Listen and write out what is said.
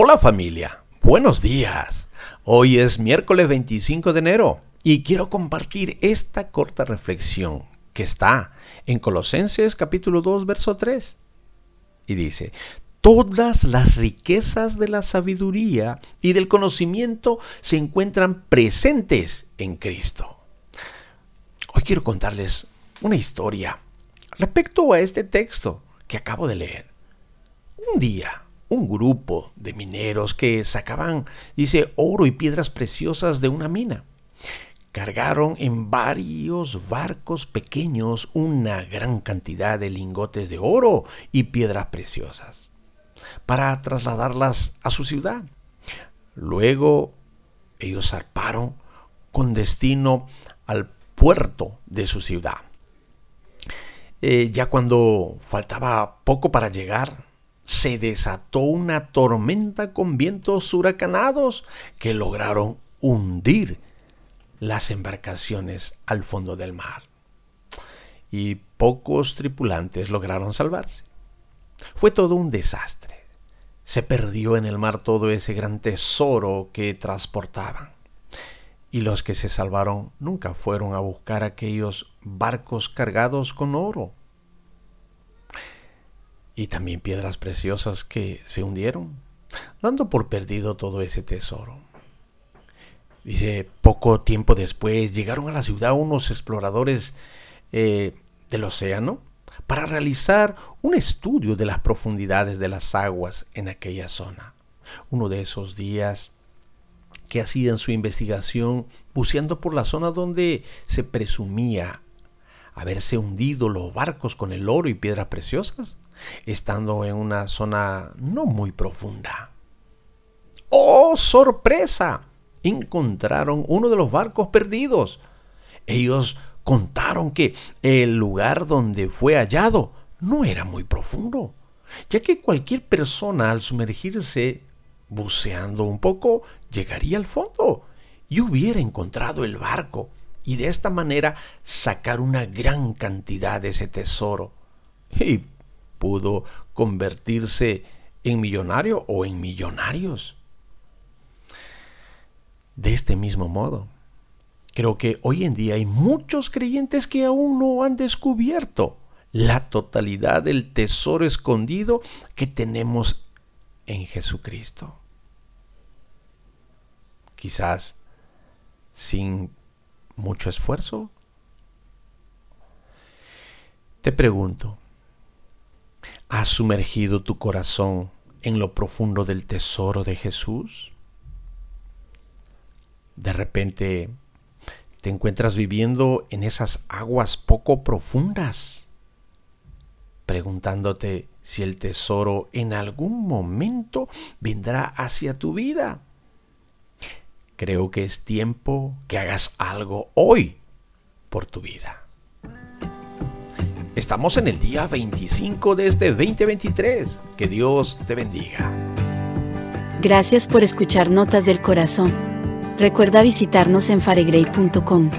Hola familia, buenos días. Hoy es miércoles 25 de enero y quiero compartir esta corta reflexión que está en Colosenses capítulo 2 verso 3. Y dice, todas las riquezas de la sabiduría y del conocimiento se encuentran presentes en Cristo. Hoy quiero contarles una historia respecto a este texto que acabo de leer. Un día, un grupo de mineros que sacaban, dice, oro y piedras preciosas de una mina. Cargaron en varios barcos pequeños una gran cantidad de lingotes de oro y piedras preciosas para trasladarlas a su ciudad. Luego ellos zarparon con destino al puerto de su ciudad. Eh, ya cuando faltaba poco para llegar, se desató una tormenta con vientos huracanados que lograron hundir las embarcaciones al fondo del mar. Y pocos tripulantes lograron salvarse. Fue todo un desastre. Se perdió en el mar todo ese gran tesoro que transportaban. Y los que se salvaron nunca fueron a buscar aquellos barcos cargados con oro y también piedras preciosas que se hundieron, dando por perdido todo ese tesoro. Dice, poco tiempo después llegaron a la ciudad unos exploradores eh, del océano para realizar un estudio de las profundidades de las aguas en aquella zona. Uno de esos días que hacían su investigación buceando por la zona donde se presumía haberse hundido los barcos con el oro y piedras preciosas, estando en una zona no muy profunda. ¡Oh, sorpresa! Encontraron uno de los barcos perdidos. Ellos contaron que el lugar donde fue hallado no era muy profundo, ya que cualquier persona al sumergirse buceando un poco llegaría al fondo y hubiera encontrado el barco y de esta manera sacar una gran cantidad de ese tesoro. Y pudo convertirse en millonario o en millonarios. De este mismo modo, creo que hoy en día hay muchos creyentes que aún no han descubierto la totalidad del tesoro escondido que tenemos en Jesucristo. Quizás sin mucho esfuerzo. Te pregunto, ¿Has sumergido tu corazón en lo profundo del tesoro de Jesús? De repente te encuentras viviendo en esas aguas poco profundas, preguntándote si el tesoro en algún momento vendrá hacia tu vida. Creo que es tiempo que hagas algo hoy por tu vida. Estamos en el día 25 de este 2023. Que Dios te bendiga. Gracias por escuchar Notas del Corazón. Recuerda visitarnos en faregrey.com.